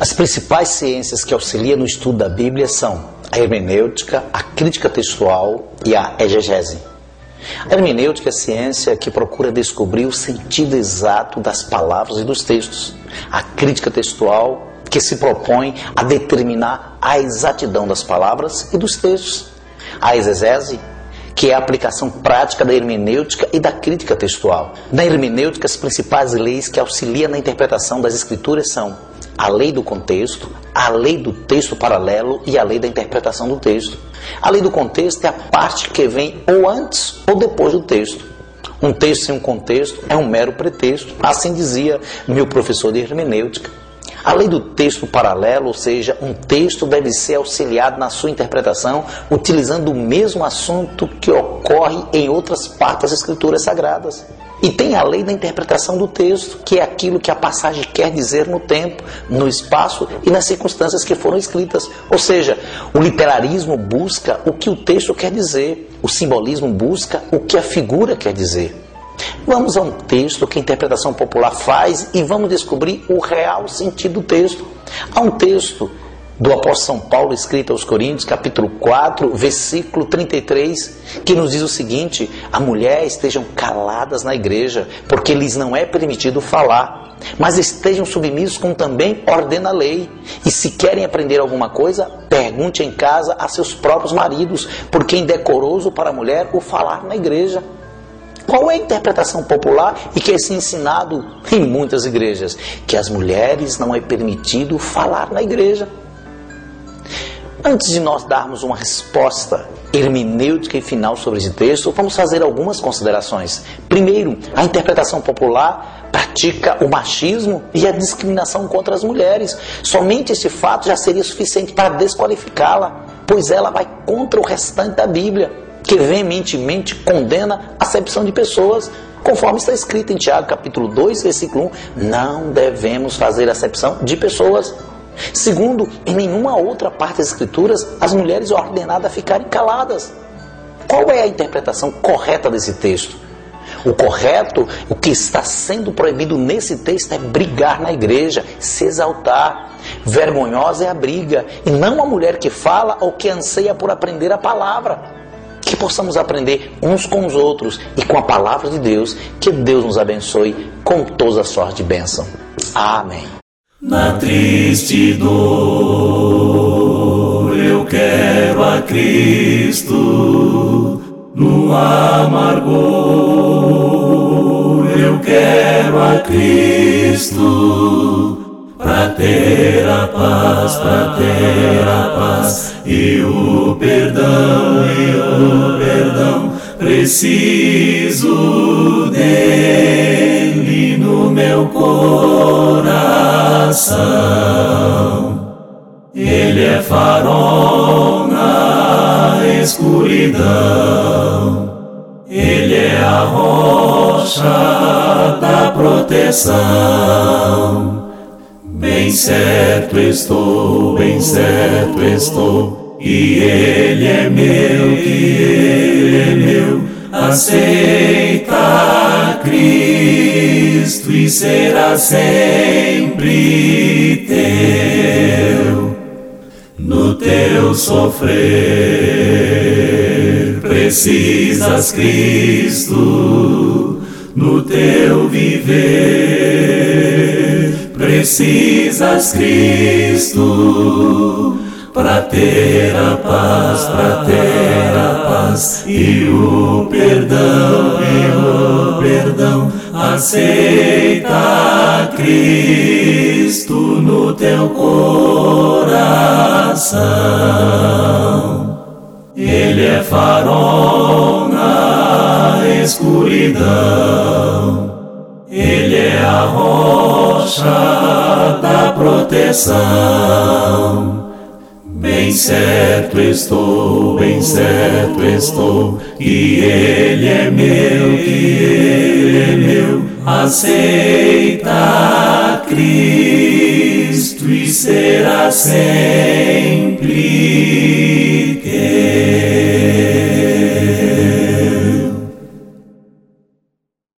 as principais ciências que auxiliam no estudo da Bíblia são a hermenêutica, a crítica textual e a exegese. A hermenêutica é a ciência que procura descobrir o sentido exato das palavras e dos textos. A crítica textual que se propõe a determinar a exatidão das palavras e dos textos. A exegese que é a aplicação prática da hermenêutica e da crítica textual. Na hermenêutica, as principais leis que auxiliam na interpretação das escrituras são a lei do contexto, a lei do texto paralelo e a lei da interpretação do texto. A lei do contexto é a parte que vem ou antes ou depois do texto. Um texto sem um contexto é um mero pretexto, assim dizia meu professor de hermenêutica. A lei do texto paralelo, ou seja, um texto deve ser auxiliado na sua interpretação utilizando o mesmo assunto que ocorre em outras partes das escrituras sagradas. E tem a lei da interpretação do texto, que é aquilo que a passagem quer dizer no tempo, no espaço e nas circunstâncias que foram escritas. Ou seja, o literarismo busca o que o texto quer dizer, o simbolismo busca o que a figura quer dizer. Vamos a um texto que a interpretação popular faz e vamos descobrir o real sentido do texto. Há um texto do apóstolo São Paulo escrito aos Coríntios, capítulo 4, versículo 33, que nos diz o seguinte: a mulher estejam caladas na igreja, porque lhes não é permitido falar, mas estejam submissos como também ordena a lei. E se querem aprender alguma coisa, pergunte em casa a seus próprios maridos, porque é indecoroso para a mulher o falar na igreja. Qual é a interpretação popular e que é ensinado em muitas igrejas? Que as mulheres não é permitido falar na igreja. Antes de nós darmos uma resposta hermenêutica e final sobre esse texto, vamos fazer algumas considerações. Primeiro, a interpretação popular pratica o machismo e a discriminação contra as mulheres. Somente esse fato já seria suficiente para desqualificá-la, pois ela vai contra o restante da Bíblia que veementemente condena a acepção de pessoas, conforme está escrito em Tiago capítulo 2, versículo 1, não devemos fazer acepção de pessoas. Segundo, em nenhuma outra parte das escrituras as mulheres são ordenadas a ficarem caladas. Qual é a interpretação correta desse texto? O correto, o que está sendo proibido nesse texto é brigar na igreja, se exaltar. Vergonhosa é a briga, e não a mulher que fala ou que anseia por aprender a palavra possamos aprender uns com os outros e com a palavra de Deus. Que Deus nos abençoe com toda a sorte de bênção. Amém. Na triste dor eu quero a Cristo, no amargor eu quero a Cristo para ter a paz, para ter a paz e o perdão, e o perdão. Preciso dele no meu coração. Ele é farol na escuridão. Ele é a rocha da proteção. Bem certo estou, bem certo estou, e Ele é meu, que Ele é meu, aceita Cristo e será sempre teu. No teu sofrer precisas Cristo, no teu viver precisas Cristo para ter a paz, para ter a paz e o perdão, e o perdão. Aceita Cristo no teu coração. Ele é farol na escuridão. Ele é a rocha da proteção. Bem certo estou, bem certo estou, que Ele é meu, que Ele é meu. Aceita Cristo e será sempre